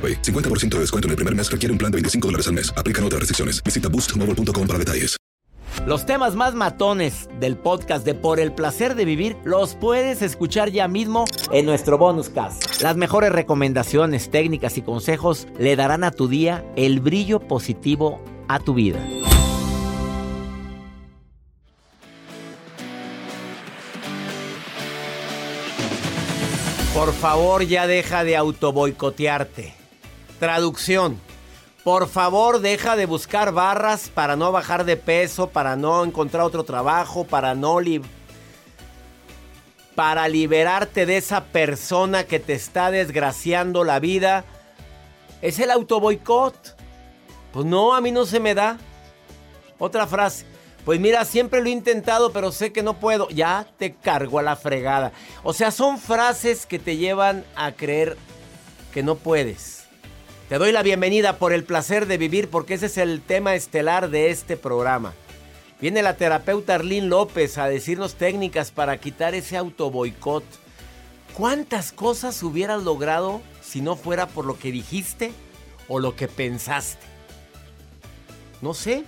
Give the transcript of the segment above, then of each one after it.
AroPay. 50% de descuento en el primer mes requiere un plan de 25 dólares al mes. Aplican otras restricciones. Visita boostmobile.com para detalles. Los temas más matones del podcast de Por el placer de vivir los puedes escuchar ya mismo en nuestro bonus cast. Las mejores recomendaciones, técnicas y consejos le darán a tu día el brillo positivo a tu vida. Por favor, ya deja de autoboicotearte. Traducción. Por favor, deja de buscar barras para no bajar de peso, para no encontrar otro trabajo, para no para liberarte de esa persona que te está desgraciando la vida. Es el autoboicot. Pues no, a mí no se me da. Otra frase. Pues mira, siempre lo he intentado, pero sé que no puedo. Ya te cargo a la fregada. O sea, son frases que te llevan a creer que no puedes. Te doy la bienvenida por el placer de vivir, porque ese es el tema estelar de este programa. Viene la terapeuta Arlene López a decirnos técnicas para quitar ese autoboicot. ¿Cuántas cosas hubieras logrado si no fuera por lo que dijiste o lo que pensaste? No sé,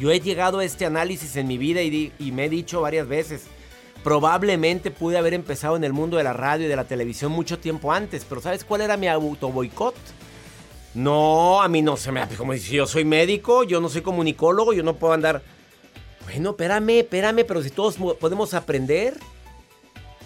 yo he llegado a este análisis en mi vida y, me he dicho varias veces, probablemente pude haber empezado en el mundo de la radio y de la televisión mucho tiempo antes, pero ¿sabes cuál era mi auto boicot? No, a mí no se me como si yo soy médico, yo no soy comunicólogo, yo no puedo andar. Bueno, espérame, espérame, pero si todos podemos aprender.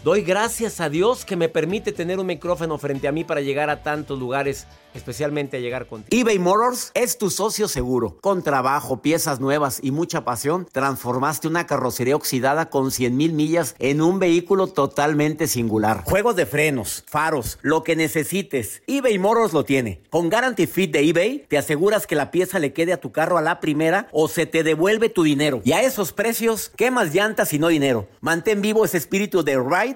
Doy gracias a Dios que me permite tener un micrófono frente a mí para llegar a tantos lugares especialmente a llegar contigo. eBay Motors es tu socio seguro. Con trabajo, piezas nuevas y mucha pasión, transformaste una carrocería oxidada con 100 mil millas en un vehículo totalmente singular. Juegos de frenos, faros, lo que necesites, eBay Motors lo tiene. Con Guarantee Fit de eBay, te aseguras que la pieza le quede a tu carro a la primera o se te devuelve tu dinero. Y a esos precios, ¿qué más llantas y no dinero? Mantén vivo ese espíritu de Ride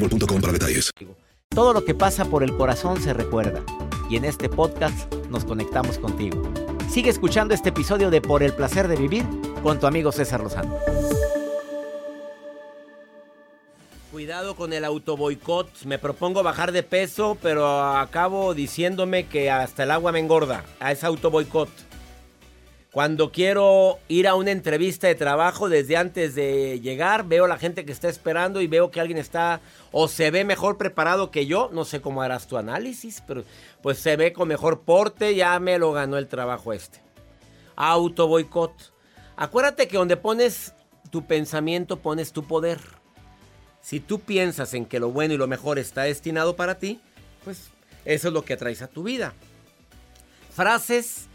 boostmobile.com para detalles. Todo lo que pasa por el corazón se recuerda. Y en este podcast nos conectamos contigo. Sigue escuchando este episodio de Por el placer de vivir con tu amigo César Lozano. Cuidado con el autoboicot. Me propongo bajar de peso, pero acabo diciéndome que hasta el agua me engorda. A ese autoboicot. Cuando quiero ir a una entrevista de trabajo desde antes de llegar, veo a la gente que está esperando y veo que alguien está o se ve mejor preparado que yo. No sé cómo harás tu análisis, pero pues se ve con mejor porte, ya me lo ganó el trabajo este. Auto boicot. Acuérdate que donde pones tu pensamiento pones tu poder. Si tú piensas en que lo bueno y lo mejor está destinado para ti, pues eso es lo que atraes a tu vida. Frases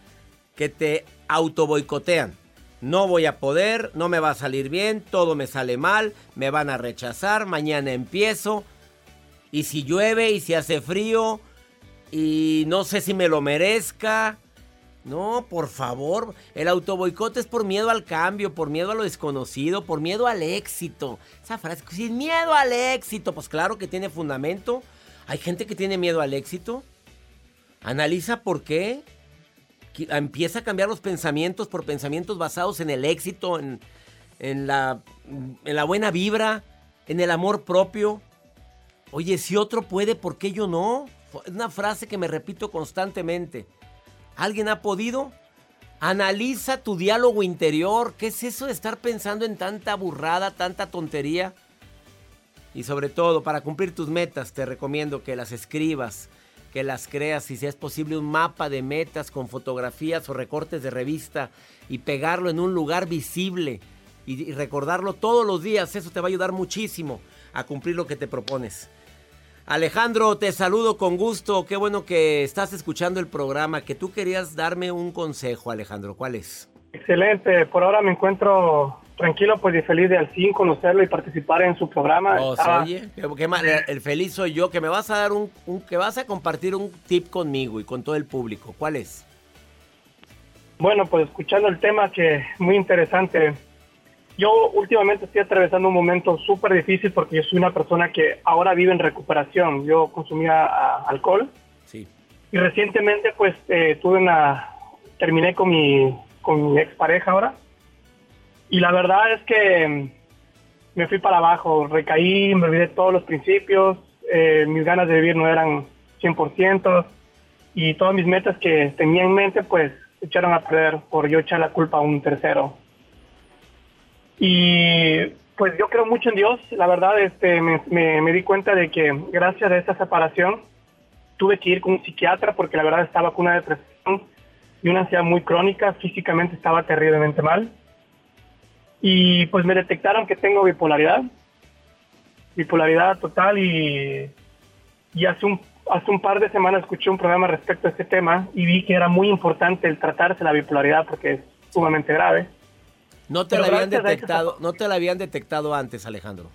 que te auto boicotean. No voy a poder, no me va a salir bien, todo me sale mal, me van a rechazar, mañana empiezo. Y si llueve y si hace frío y no sé si me lo merezca. No, por favor, el autoboicote es por miedo al cambio, por miedo a lo desconocido, por miedo al éxito. Esa frase, sin miedo al éxito, pues claro que tiene fundamento. Hay gente que tiene miedo al éxito. Analiza por qué. Empieza a cambiar los pensamientos por pensamientos basados en el éxito, en, la, la buena vibra, en el amor propio. Oye, si otro puede, ¿por qué yo no? Es una frase que me repito constantemente. ¿Alguien ha podido? Analiza tu diálogo interior. ¿Qué es eso de estar pensando en tanta burrada, tanta tontería? Y sobre todo, para cumplir tus metas, te recomiendo que las escribas, que las creas, si es posible, un mapa de metas con fotografías o recortes de revista y pegarlo en un lugar visible y recordarlo todos los días. Eso te va a ayudar muchísimo a cumplir lo que te propones. Alejandro, te saludo con gusto. Qué bueno que estás escuchando el programa. Que tú querías darme un consejo, Alejandro. ¿Cuál es? Excelente. Por ahora me encuentro tranquilo, pues y feliz de al fin conocerlo y participar en su programa. Oh, oye, el feliz soy yo. Que me vas a dar un, que vas a compartir un tip conmigo y con todo el público. ¿Cuál es? Bueno, pues escuchando el tema que muy interesante. Yo últimamente estoy atravesando un momento súper difícil porque yo soy una persona que ahora vive en recuperación. Yo consumía ah, alcohol. Sí. Y recientemente pues eh, tuve una... Terminé con mi, con mi expareja ahora. Y la verdad es que mm, me fui para abajo, recaí, me olvidé todos los principios, eh, mis ganas de vivir no eran 100% y todas mis metas que tenía en mente pues se echaron a perder por yo echar la culpa a un tercero. Y pues yo creo mucho en Dios, la verdad este, me, me, di cuenta de que gracias a esa separación tuve que ir con un psiquiatra porque la verdad estaba con una depresión y una ansiedad muy crónica, físicamente estaba terriblemente mal. Y pues me detectaron que tengo bipolaridad, bipolaridad total y, y hace, un, hace un par de semanas escuché un programa respecto a este tema y vi que era muy importante el tratarse la bipolaridad porque es sumamente grave. No te la habían detectado, no te la habían detectado antes, Alejandro.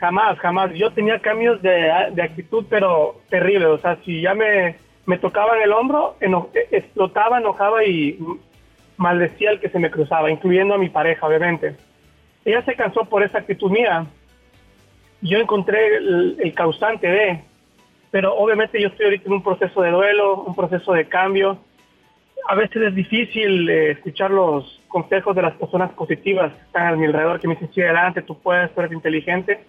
Jamás, jamás. Yo tenía cambios de, actitud, pero terribles. O sea, si ya me, me tocaban el hombro, explotaba, enojaba y maldecía al que se me cruzaba, incluyendo a mi pareja, obviamente. Ella se cansó por esa actitud mía. Yo encontré el causante de, pero obviamente yo estoy ahorita en un proceso de duelo, un proceso de cambio a veces es difícil eh, escuchar los consejos de las personas positivas que están a mi alrededor, que me dicen, sí, adelante, tú puedes, tú eres inteligente.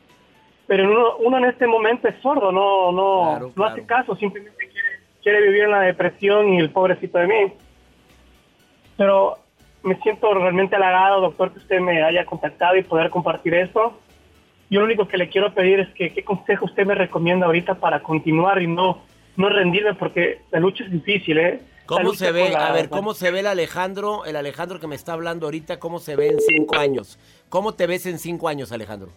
Pero uno, en este momento es sordo, no, no, no hace caso, simplemente quiere, quiere vivir en la depresión y el pobrecito de mí. Pero me siento realmente halagado, doctor, que usted me haya contactado y poder compartir esto. Yo lo único que le quiero pedir es que qué consejo usted me recomienda ahorita para continuar y no, no rendirme, porque la lucha es difícil, ¿eh? ¿Cómo se ve? a ver, ¿cómo se ve el Alejandro, el Alejandro que me está hablando ahorita, cómo se ve en cinco años? ¿Cómo te ves en cinco años, Alejandro?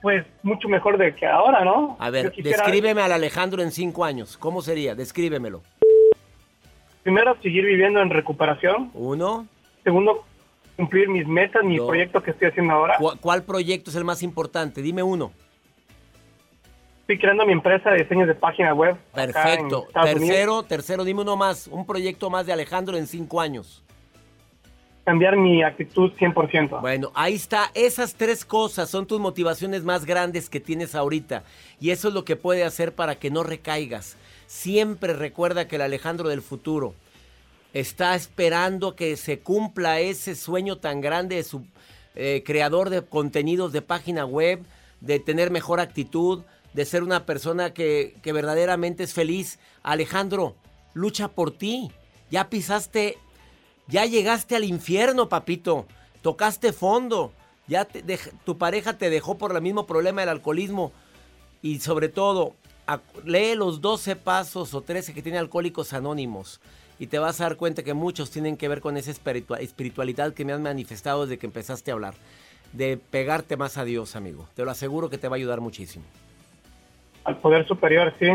Pues mucho mejor de que ahora, ¿no? A ver, descríbeme al Alejandro en cinco años. ¿Cómo sería? Descríbemelo. Primero, seguir viviendo en recuperación. Uno. Segundo, cumplir mis metas, mi proyecto que estoy haciendo ahora. ¿Cuál proyecto es el más importante? Dime uno. Estoy creando mi empresa de diseños de página web. Perfecto. Tercero, tercero, dime uno más, un proyecto más de Alejandro en cinco años. Cambiar mi actitud 100%. Bueno, ahí está. Esas tres cosas son tus motivaciones más grandes que tienes ahorita. Y eso es lo que puede hacer para que no recaigas. Siempre recuerda que el Alejandro del futuro está esperando que se cumpla ese sueño tan grande de su eh, creador de contenidos de página web, de tener mejor actitud, de ser una persona que, verdaderamente es feliz. Alejandro, lucha por ti. Ya pisaste, ya llegaste al infierno, papito. Tocaste fondo. Ya tu pareja te dejó por el mismo problema del alcoholismo. Y sobre todo, lee los 12 pasos o 13 que tiene Alcohólicos Anónimos. Y te vas a dar cuenta que muchos tienen que ver con esa espiritualidad que me han manifestado desde que empezaste a hablar. De pegarte más a Dios, amigo. Te lo aseguro que te va a ayudar muchísimo al poder superior, sí.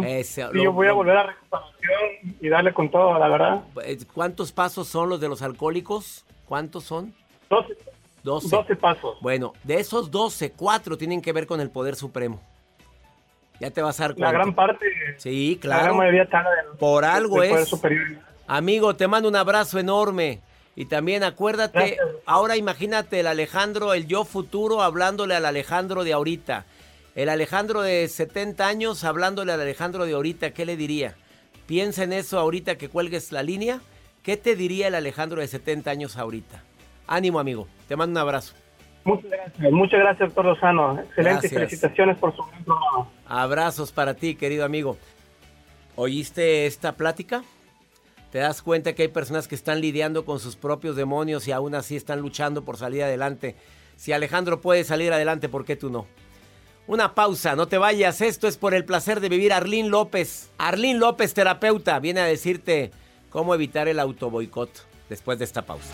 yo voy a volver a recuperación y darle con todo, la verdad. Eh, ¿Cuántos pasos son los de los alcohólicos? ¿Cuántos son? 12. 12. pasos. Bueno, de esos 12, cuatro tienen que ver con el poder supremo. Ya te vas a dar cuenta. La gran parte. Sí, claro. La gran mayoría está Por algo es. Superior. Amigo, te mando un abrazo enorme. Y también acuérdate, ahora imagínate el Alejandro, el yo futuro, hablándole al Alejandro de ahorita El Alejandro de 70 años, hablándole al Alejandro de ahorita, ¿qué le diría? Piensa en eso ahorita que cuelgues la línea. ¿Qué te diría el Alejandro de 70 años ahorita? Ánimo, amigo. Te mando un abrazo. Muchas gracias, muchas gracias, doctor Lozano. Excelentes felicitaciones por su gran programa. Abrazos para ti, querido amigo. ¿Oíste esta plática? Te das cuenta que hay personas que están lidiando con sus propios demonios y aún así están luchando por salir adelante. Si Alejandro puede salir adelante, ¿por qué tú no? Una pausa, no te vayas. Esto es por el placer de vivir. Arlín López. Arlín López, terapeuta, viene a decirte cómo evitar el autoboicot después de esta pausa.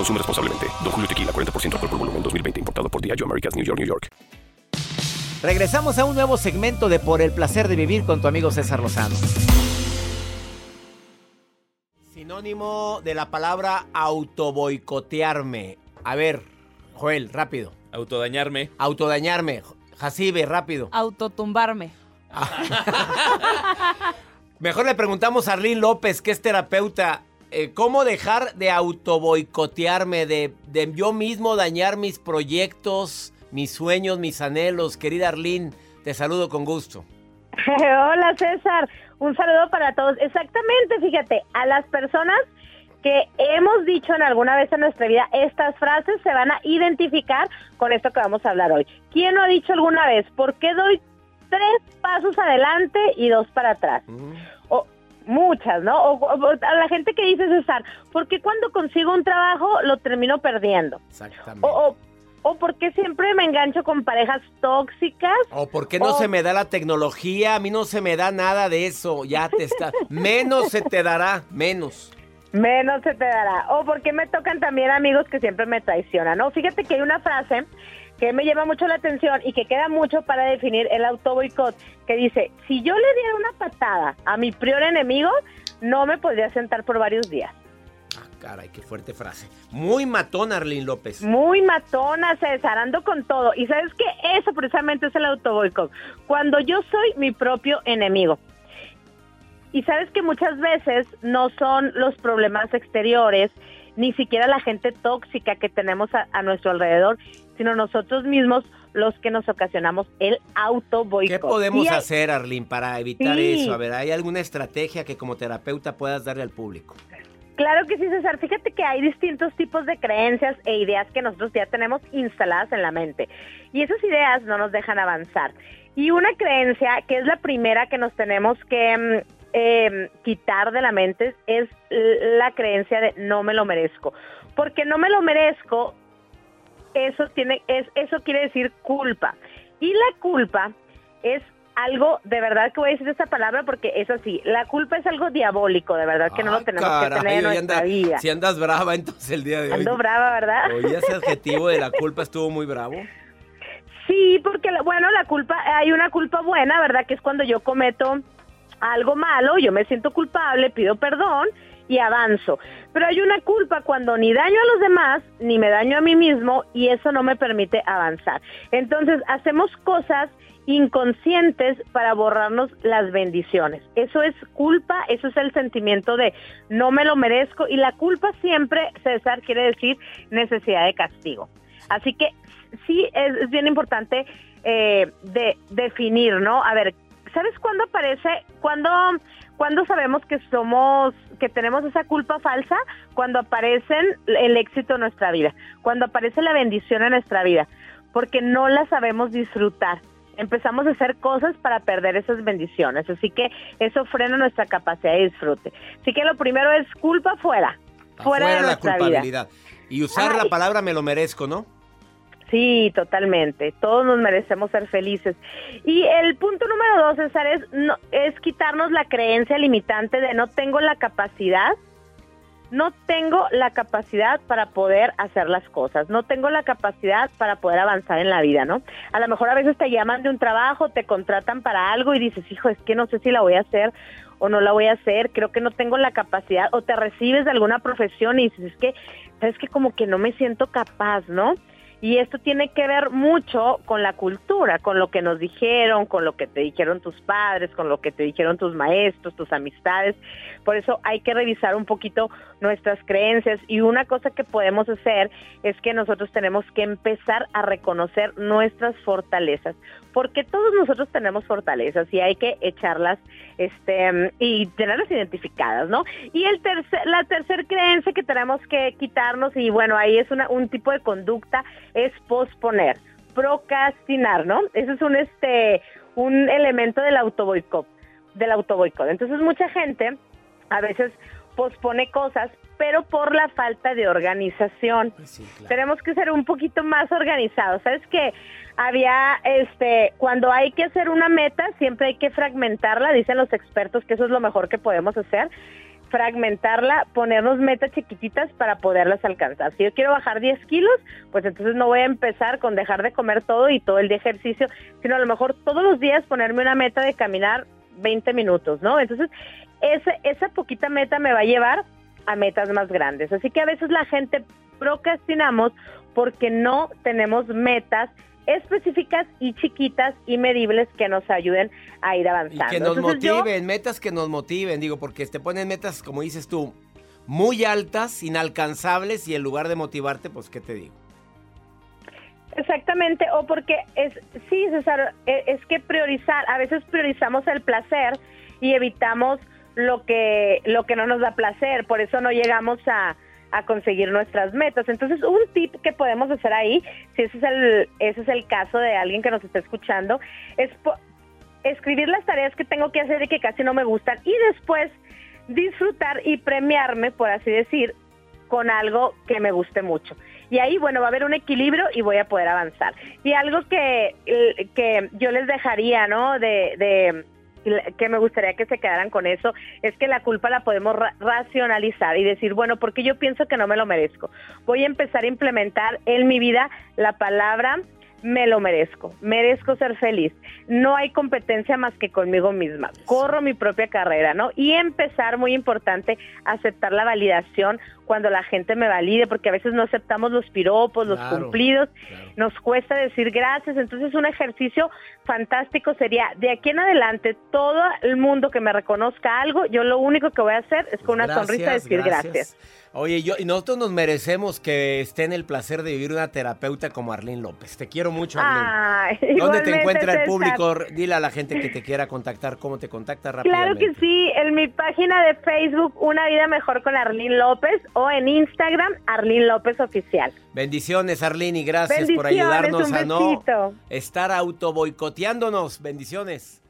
Consume responsablemente. Don Julio Tequila, 40% alcohol por volumen, 2020. Importado por Diageo Americas, New York, New York. Regresamos a un nuevo segmento de Por el placer de vivir con tu amigo César Lozano. Sinónimo de la palabra autoboicotearme. A ver, Joel, rápido. Autodañarme. Autodañarme. Jacibe, rápido. Autotumbarme. Mejor le preguntamos a Arlene López, que es terapeuta. Eh, ¿Cómo dejar de autoboicotearme, de, de yo mismo dañar mis proyectos, mis sueños, mis anhelos? Querida Arlene, te saludo con gusto. Hola César, un saludo para todos. Exactamente, fíjate, a las personas que hemos dicho en alguna vez en nuestra vida estas frases se van a identificar con esto que vamos a hablar hoy. ¿Quién no ha dicho alguna vez, por qué doy tres pasos adelante y dos para atrás? O muchas, ¿no? O, a la gente que dice César, ¿por qué cuando consigo un trabajo lo termino perdiendo? Exactamente. O, o, o por qué siempre me engancho con parejas tóxicas ¿O por qué no se me da la tecnología? A mí no se me da nada de eso. Ya te está. Menos se te dará, menos. Menos se te dará. O porque me tocan también amigos que siempre me traicionan, ¿no? Fíjate que hay una frase que me llama mucho la atención y que queda mucho para definir el autoboicot, que dice, si yo le diera una patada a mi prior enemigo, no me podría sentar por varios días. Ah, caray, qué fuerte frase. Muy matón, Arlene López. Muy matona, César, ando con todo. Y sabes que eso precisamente es el autoboicot. Cuando yo soy mi propio enemigo. Y sabes que muchas veces no son los problemas exteriores, ni siquiera la gente tóxica que tenemos a, a nuestro alrededor, sino nosotros mismos los que nos ocasionamos el autoboicot. ¿Qué podemos hay- hacer, Arlene, para evitar Sí. eso? A ver, ¿hay alguna estrategia que como terapeuta puedas darle al público? Claro que sí, César. Fíjate que hay distintos tipos de creencias e ideas que nosotros ya tenemos instaladas en la mente. Y esas ideas no nos dejan avanzar. Y una creencia, que es la primera que nos tenemos que mm, eh, quitar de la mente, es la creencia de no me lo merezco. Porque no me lo merezco, eso, tiene, es, eso quiere decir culpa. Y la culpa es algo, de verdad que voy a decir esta palabra porque es así, la culpa es algo diabólico, de verdad que no Ah, lo tenemos caray, que tener en nuestra anda- vida. Si andas brava entonces el día de hoy. Ando brava, ¿verdad? Oye, ese adjetivo de la culpa estuvo muy bravo. Sí, porque, bueno, la culpa, hay una culpa buena, ¿verdad? Que es cuando yo cometo algo malo, yo me siento culpable, pido perdón y avanzo. Pero hay una culpa cuando ni daño a los demás, ni me daño a mí mismo y eso no me permite avanzar. Entonces, hacemos cosas inconscientes para borrarnos las bendiciones. Eso es culpa, eso es el sentimiento de no me lo merezco y la culpa siempre, César, quiere decir necesidad de castigo. Así que sí es, bien importante eh, de definir, ¿no? A ver, ¿sabes cuándo aparece? ¿Cuándo, cuándo sabemos que somos, que tenemos esa culpa falsa? Cuando aparecen el éxito en nuestra vida, cuando aparece la bendición en nuestra vida, porque no la sabemos disfrutar. empezamos a hacer cosas para perder esas bendiciones. Así que eso frena nuestra capacidad de disfrute. Así que lo primero es culpa fuera, fuera de nuestra la culpabilidad. Y usar la palabra me lo merezco, ¿no? Sí, totalmente. Todos nos merecemos ser felices. Y el punto número dos, César, es, no, es quitarnos la creencia limitante de no tengo la capacidad no tengo la capacidad para poder hacer las cosas, no tengo la capacidad para poder avanzar en la vida, ¿no? A lo mejor a veces te llaman de un trabajo, te contratan para algo y dices, hijo, es que no sé si la voy a hacer o no la voy a hacer, creo que no tengo la capacidad, o te recibes de alguna profesión y dices, es que, sabes que como que no me siento capaz, ¿no? Y esto tiene que ver mucho con la cultura, con lo que nos dijeron, con lo que te dijeron tus padres, con lo que te dijeron tus maestros, tus amistades. Por eso hay que revisar un poquito nuestras creencias y una cosa que podemos hacer es que nosotros tenemos que empezar a reconocer nuestras fortalezas, porque todos nosotros tenemos fortalezas y hay que echarlas este y tenerlas identificadas, ¿no? Y el tercer, la tercera creencia que tenemos que quitarnos y bueno, ahí es una, un tipo de conducta es posponer, procrastinar, ¿no? Ese es un este un elemento del autoboicot, del autoboicot. Entonces mucha gente a veces pospone cosas, pero por la falta de organización. Pues Tenemos que ser un poquito más organizados. ¿Sabes que Había, este, cuando hay que hacer una meta, siempre hay que fragmentarla, dicen los expertos que eso es lo mejor que podemos hacer fragmentarla, ponernos metas chiquititas para poderlas alcanzar. Si yo quiero bajar 10 kilos, pues entonces no voy a empezar con dejar de comer todo y todo el de ejercicio, sino a lo mejor todos los días ponerme una meta de caminar 20 minutos, ¿no? Entonces, ese, esa poquita meta me va a llevar a metas más grandes. Así que a veces la gente procrastinamos porque no tenemos metas específicas y chiquitas y medibles que nos ayuden a ir avanzando. Y que nos motiven, metas que nos motiven, digo, porque te ponen metas, como dices tú, muy altas, inalcanzables y en lugar de motivarte, pues, ¿qué te digo? Exactamente, o porque es, sí, César, e, es que priorizar, a veces priorizamos el placer y evitamos lo que, lo que no nos da placer, por eso no llegamos a, a conseguir nuestras metas. Entonces, un tip que podemos hacer ahí, si ese es el, ese es el caso de alguien que nos está escuchando, es escribir las tareas que tengo que hacer y que casi no me gustan y después disfrutar y premiarme, por así decir, con algo que me guste mucho. Y ahí, bueno, va a haber un equilibrio y voy a poder avanzar. Y algo que, que yo les dejaría, ¿no? de que me gustaría que se quedaran con eso, es que la culpa la podemos racionalizar y decir, bueno, porque yo pienso que no me lo merezco. Voy a empezar a implementar en mi vida la palabra me lo merezco, merezco ser feliz. No hay competencia más que conmigo misma. Corro mi propia carrera, ¿no? Y empezar, muy importante, aceptar la validación cuando la gente me valide, porque a veces no aceptamos los piropos, los cumplidos, nos cuesta decir gracias. Entonces, un ejercicio fantástico sería, de aquí en adelante, todo el mundo que me reconozca algo, yo lo único que voy a hacer es con una sonrisa decir gracias. Oye, yo, y nosotros nos merecemos que esté en el placer de vivir una terapeuta como Arlene López. Te quiero mucho, Arlene. ¿Dónde te encuentra el público? Dile a la gente que te quiera contactar, cómo te contacta rápidamente. Claro que sí, en mi página de Facebook, Una Vida Mejor con Arlene López, o en Instagram, Arlene López Oficial. Bendiciones, Arlene, y gracias por ayudarnos a no estar auto boicoteándonos. Bendiciones.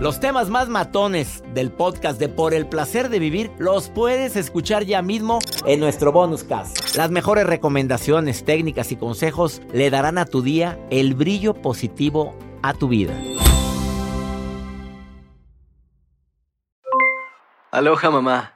Los temas más matones del podcast de Por el placer de vivir los puedes escuchar ya mismo en nuestro bonus cast. Las mejores recomendaciones, técnicas y consejos le darán a tu día el brillo positivo a tu vida. Aloha mamá,